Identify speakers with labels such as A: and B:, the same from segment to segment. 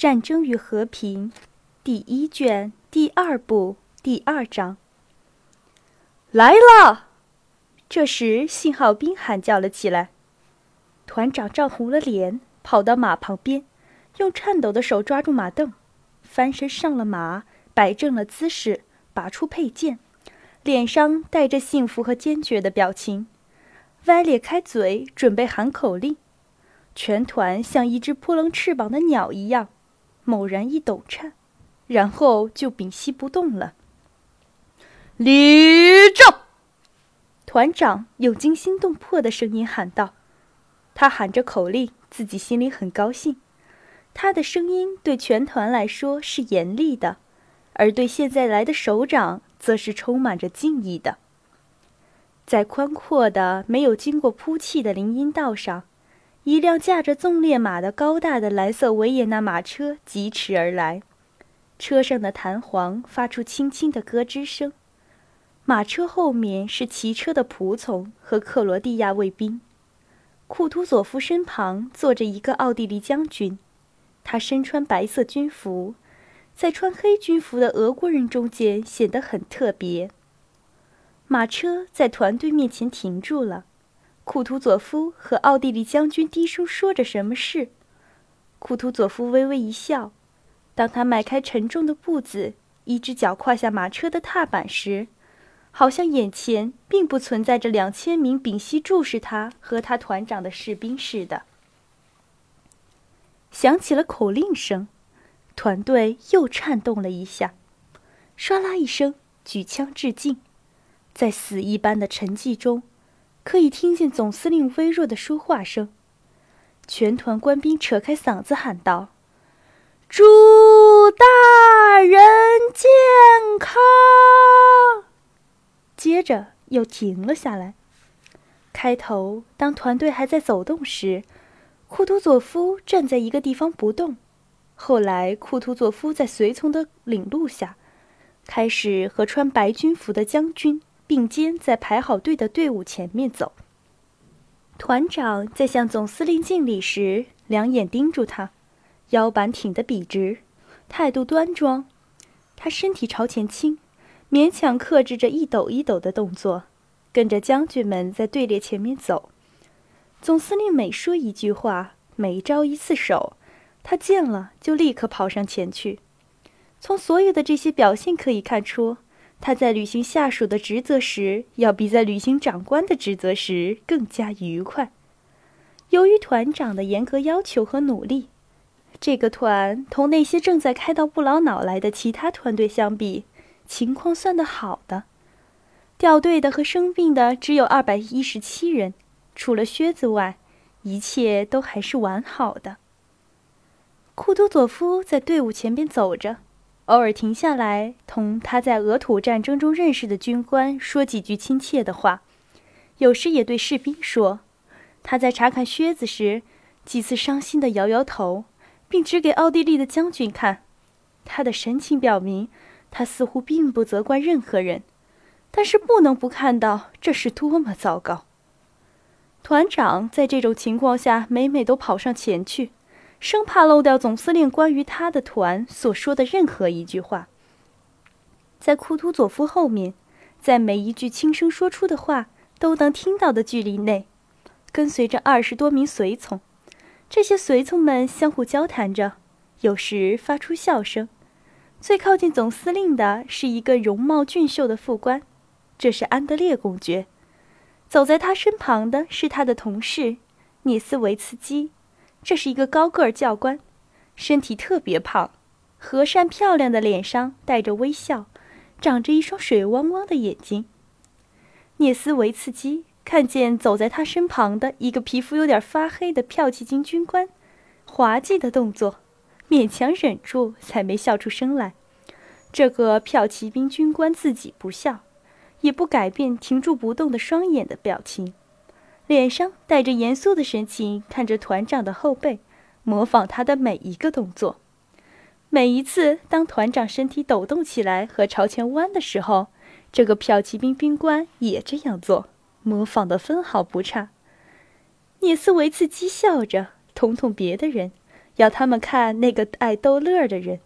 A: 战争与和平》第一卷第二部第二章。来了！这时，信号兵喊叫了起来。团长涨红了脸，跑到马旁边，用颤抖的手抓住马凳，翻身上了马，摆正了姿势，拔出佩剑，脸上带着幸福和坚决的表情，歪咧开嘴，准备喊口令。全团像一只扑棱翅膀的鸟一样，猛然一抖颤，然后就屏息不动了。立正！团长用惊心动魄的声音喊道。他喊着口令，自己心里很高兴。他的声音对全团来说是严厉的，而对现在来的首长则是充满着敬意的。在宽阔的、没有经过铺砌的林荫道上，一辆驾着纵列马的高大的蓝色维也纳马车疾驰而来，车上的弹簧发出轻轻的咯吱声。马车后面是骑车的仆从和克罗地亚卫兵。库图佐夫身旁坐着一个奥地利将军，他身穿白色军服，在穿黑军服的俄国人中间显得很特别。马车在团队面前停住了，库图佐夫和奥地利将军低声说着什么事。库图佐夫微微一笑，当他迈开沉重的步子，一只脚跨下马车的踏板时。好像眼前并不存在着两千名屏息注视他和他团长的士兵似的。响起了口令声，团队又颤动了一下，唰啦一声举枪致敬，在死一般的沉寂中，可以听见总司令微弱的说话声。全团官兵扯开嗓子喊道：“祝大人健康！”接着又停了下来。开头，当团队还在走动时，库图佐夫站在一个地方不动。后来，库图佐夫在随从的领路下，开始和穿白军服的将军并肩在排好队的队伍前面走。团长在向总司令敬礼时，两眼盯住他，腰板挺得笔直，态度端庄。他身体朝前倾。勉强克制着一抖一抖的动作，跟着将军们在队列前面走。总司令每说一句话，每招一次手，他见了就立刻跑上前去。从所有的这些表现可以看出，他在履行下属的职责时，要比在履行长官的职责时更加愉快。由于团长的严格要求和努力，这个团同那些正在开到不老脑来的其他团队相比。情况算得好的，掉队的和生病的只有二百一十七人，除了靴子外，一切都还是完好的。库图佐夫在队伍前边走着，偶尔停下来同他在俄土战争中认识的军官说几句亲切的话，有时也对士兵说。他在查看靴子时，几次伤心地摇摇头，并指给奥地利的将军看，他的神情表明。他似乎并不责怪任何人，但是不能不看到这是多么糟糕。团长在这种情况下每每都跑上前去，生怕漏掉总司令关于他的团所说的任何一句话。在库图佐夫后面，在每一句轻声说出的话都能听到的距离内，跟随着二十多名随从。这些随从们相互交谈着，有时发出笑声。最靠近总司令的是一个容貌俊秀的副官，这是安德烈公爵。走在他身旁的是他的同事涅斯维茨基，这是一个高个儿教官，身体特别胖，和善漂亮的脸上带着微笑，长着一双水汪汪的眼睛。涅斯维茨基看见走在他身旁的一个皮肤有点发黑的骠骑军军官，滑稽的动作。勉强忍住，才没笑出声来。这个骠骑兵军官自己不笑，也不改变停住不动的双眼的表情，脸上带着严肃的神情看着团长的后背，模仿他的每一个动作。每一次当团长身体抖动起来和朝前弯的时候，这个骠骑兵兵官也这样做，模仿的分毫不差。涅斯维茨讥笑着，捅捅别的人。要他们看那个爱逗乐的人。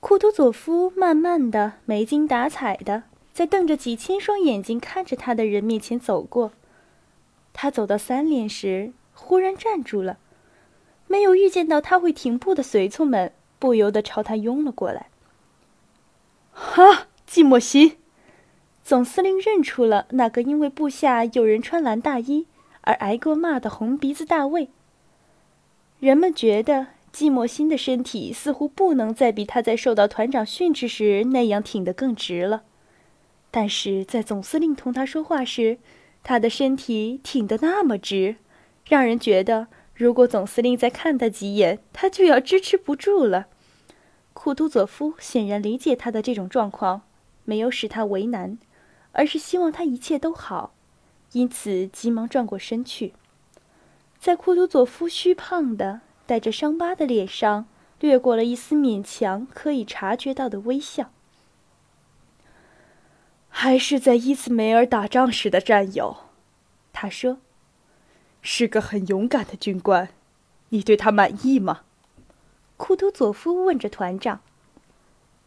A: 库图佐夫慢慢的、没精打采的，在瞪着几千双眼睛看着他的人面前走过。他走到三连时，忽然站住了。没有预见到他会停步的随从们，不由得朝他拥了过来。哈，季莫西，总司令认出了那个因为部下有人穿蓝大衣而挨过骂的红鼻子大卫。人们觉得季莫辛的身体似乎不能再比他在受到团长训斥时那样挺得更直了，但是在总司令同他说话时，他的身体挺得那么直，让人觉得如果总司令再看他几眼，他就要支持不住了。库图佐夫显然理解他的这种状况，没有使他为难，而是希望他一切都好，因此急忙转过身去。在库图佐夫虚胖的、带着伤疤的脸上，掠过了一丝勉强可以察觉到的微笑。还是在伊兹梅尔打仗时的战友，他说：“是个很勇敢的军官，你对他满意吗？”库图佐夫问着团长。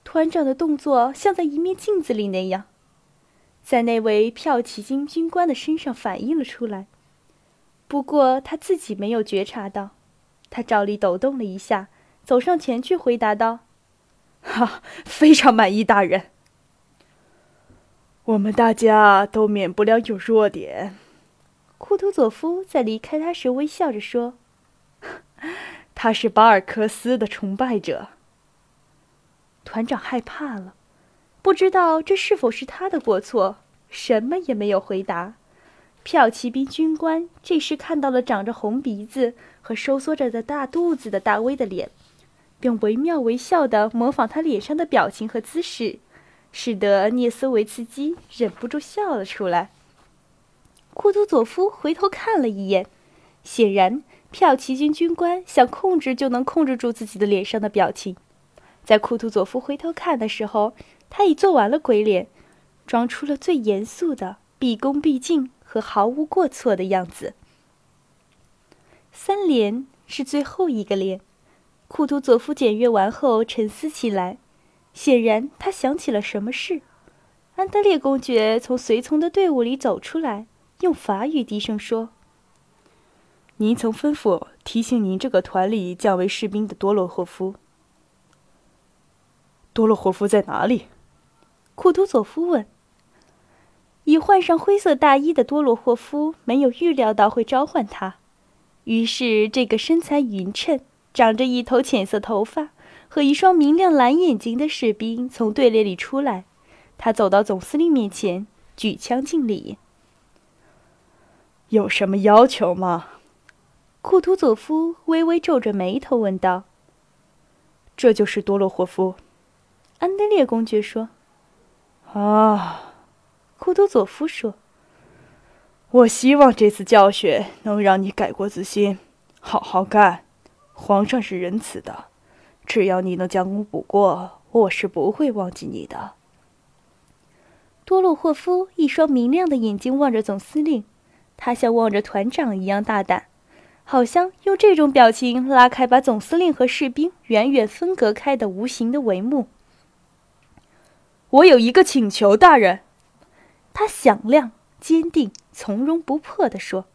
A: 团长的动作像在一面镜子里那样，在那位骠骑军军官的身上反映了出来。不过他自己没有觉察到，他照例抖动了一下，走上前去回答道：“哈，非常满意，大人。我们大家都免不了有弱点。”库图佐夫在离开他时微笑着说：“ 他是巴尔克斯的崇拜者。”团长害怕了，不知道这是否是他的过错，什么也没有回答。骠骑兵军官这时看到了长着红鼻子和收缩着的大肚子的大威的脸，并惟妙惟肖地模仿他脸上的表情和姿势，使得涅斯维茨基忍不住笑了出来。库图佐夫回头看了一眼，显然骠骑军军官想控制就能控制住自己的脸上的表情。在库图佐夫回头看的时候，他已做完了鬼脸，装出了最严肃的毕恭毕敬。和毫无过错的样子。三连是最后一个连，库图佐夫检阅完后沉思起来，显然他想起了什么事。安德烈公爵从随从的队伍里走出来，用法语低声说：“您曾吩咐提醒您这个团里降为士兵的多洛霍夫。多洛霍夫在哪里？”库图佐夫问。已换上灰色大衣的多洛霍夫没有预料到会召唤他，于是这个身材匀称、长着一头浅色头发和一双明亮蓝眼睛的士兵从队列里出来。他走到总司令面前，举枪敬礼。有什么要求吗？库图佐夫微微皱着眉头问道。这就是多洛霍夫，安德烈公爵说。啊。库图佐夫说：“我希望这次教训能让你改过自新，好好干。皇上是仁慈的，只要你能将功补过，我是不会忘记你的。”多洛霍夫一双明亮的眼睛望着总司令，他像望着团长一样大胆，好像用这种表情拉开把总司令和士兵远远分隔开的无形的帷幕。我有一个请求，大人。他响亮、坚定、从容不迫地说：“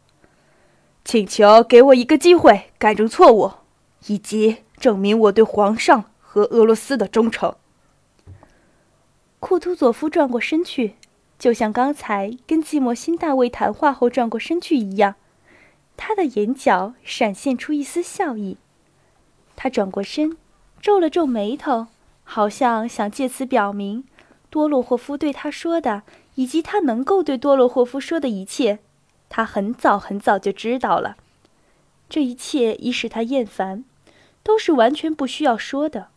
A: 请求给我一个机会，改正错误，以及证明我对皇上和俄罗斯的忠诚。”库图佐夫转过身去，就像刚才跟季莫辛大卫谈话后转过身去一样，他的眼角闪现出一丝笑意。他转过身，皱了皱眉头，好像想借此表明多洛霍夫对他说的。以及他能够对多洛霍夫说的一切，他很早很早就知道了。这一切已使他厌烦，都是完全不需要说的。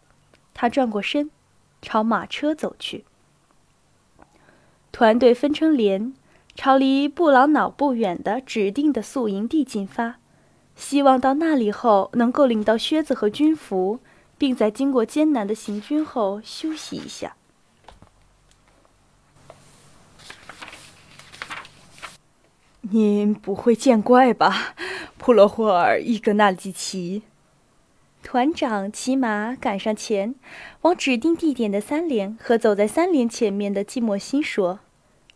A: 他转过身，朝马车走去。团队分成连，朝离布朗瑙不远的指定的宿营地进发，希望到那里后能够领到靴子和军服，并在经过艰难的行军后休息一下。您不会见怪吧，普罗霍尔·伊格纳基奇？团长骑马赶上前，往指定地点的三连和走在三连前面的季莫辛说：“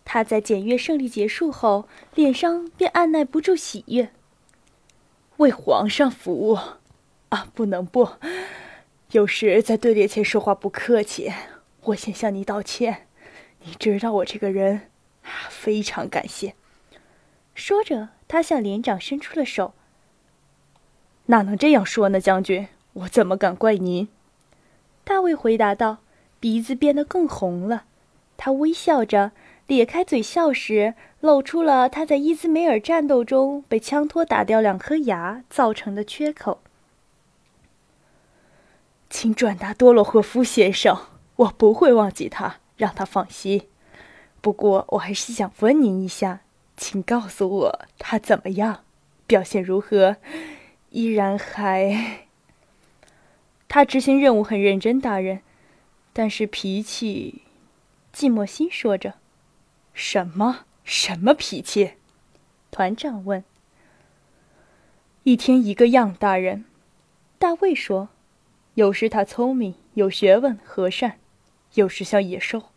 A: 他在检阅胜利结束后，脸上便按耐不住喜悦。为皇上服务，啊，不能不。有时在队列前说话不客气，我先向你道歉。你知道我这个人，非常感谢。”说着，他向连长伸出了手。哪能这样说呢，将军？我怎么敢怪您？大卫回答道，鼻子变得更红了。他微笑着咧开嘴笑时，露出了他在伊兹梅尔战斗中被枪托打掉两颗牙造成的缺口。请转达多洛霍夫先生，我不会忘记他，让他放心。不过，我还是想问您一下。请告诉我他怎么样，表现如何？依然还……他执行任务很认真，大人，但是脾气……季莫心说着：“什么？什么脾气？”团长问。“一天一个样，大人。”大卫说：“有时他聪明、有学问、和善，有时像野兽。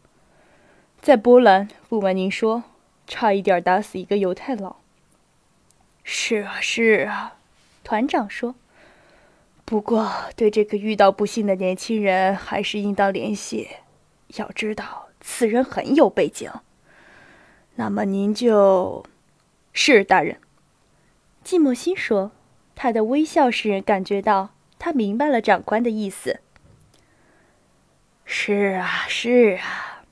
A: 在波兰，不瞒您说。”差一点打死一个犹太佬。是啊，是啊，团长说。不过，对这个遇到不幸的年轻人，还是应当联系。要知道，此人很有背景。那么，您就……是大人。季莫辛说，他的微笑使人感觉到他明白了长官的意思。是啊，是啊。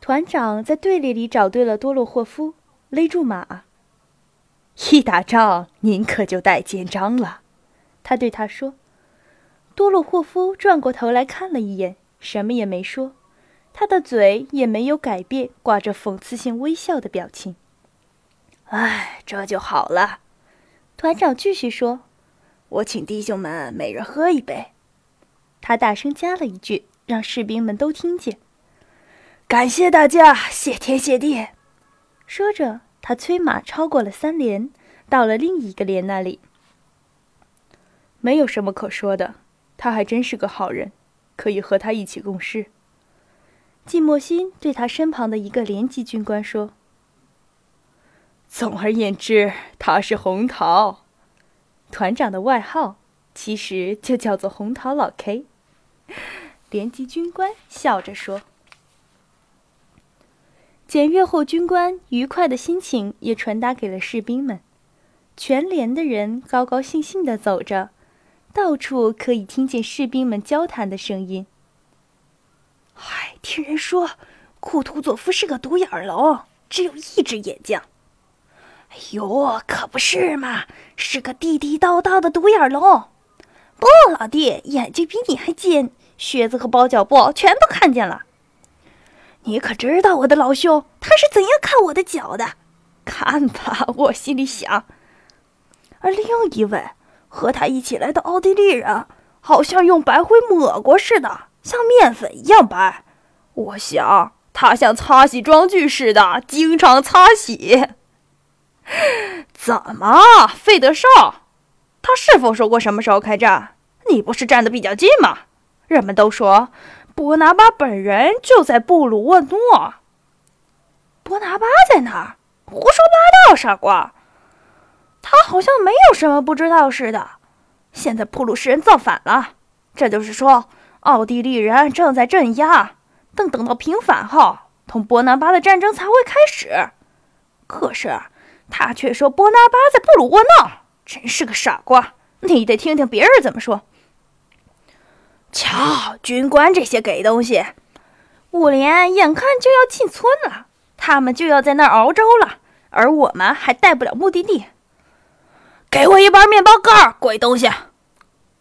A: 团长在队列里找对了多洛霍夫，勒住马。一打仗，您可就带肩章了，他对他说。多洛霍夫转过头来看了一眼，什么也没说，他的嘴也没有改变挂着讽刺性微笑的表情。哎，这就好了，团长继续说：“我请弟兄们每人喝一杯。”他大声加了一句，让士兵们都听见。感谢大家，谢天谢地。说着，他催马超过了三连，到了另一个连那里。没有什么可说的，他还真是个好人，可以和他一起共事。季莫辛对他身旁的一个连级军官说：“总而言之，他是红桃，团长的外号，其实就叫做红桃老 K。”连级军官笑着说。检阅后，军官愉快的心情也传达给了士兵们。全连的人高高兴兴地走着，到处可以听见士兵们交谈的声音。嗨，听人说，库图佐夫是个独眼龙，只有一只眼睛。哎呦，可不是嘛，是个地地道道的独眼龙。不，老弟，眼睛比你还尖，靴子和包脚布全都看见了。你可知道我的老兄他是怎样看我的脚的？看吧，我心里想。而另一位和他一起来的奥地利人，好像用白灰抹过似的，像面粉一样白。我想他像擦洗装具似的，经常擦洗。怎么，费德少？他是否说过什么时候开战？你不是站得比较近吗？人们都说。伯拿巴本人就在布鲁沃诺。伯拿巴在哪儿？胡说八道，傻瓜！他好像没有什么不知道似的。现在普鲁士人造反了，这就是说，奥地利人正在镇压。等等到平反后，同伯拿巴的战争才会开始。可是他却说伯拿巴在布鲁沃诺，真是个傻瓜！你得听听别人怎么说。瞧，军官这些给东西，五连眼看就要进村了，他们就要在那儿熬粥了，而我们还带不了目的地。给我一包面包干，鬼东西！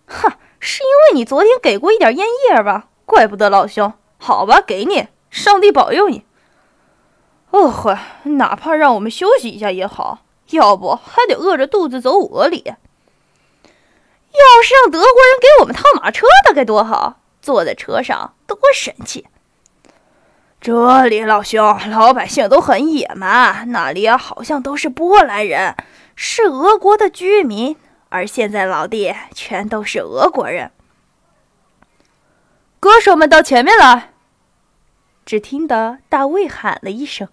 A: 哼，是因为你昨天给过一点烟叶吧？怪不得老兄。好吧，给你，上帝保佑你。哦呵，哪怕让我们休息一下也好，要不还得饿着肚子走五里。要是让德国人给我们套马车，那该多好！坐在车上多神气。
B: 这里，老兄，老百姓都很野蛮。那里好像都是波兰人，是俄国的居民。而现在，老弟，全都是俄国人。
A: 歌手们到前面来！只听得大卫喊了一声。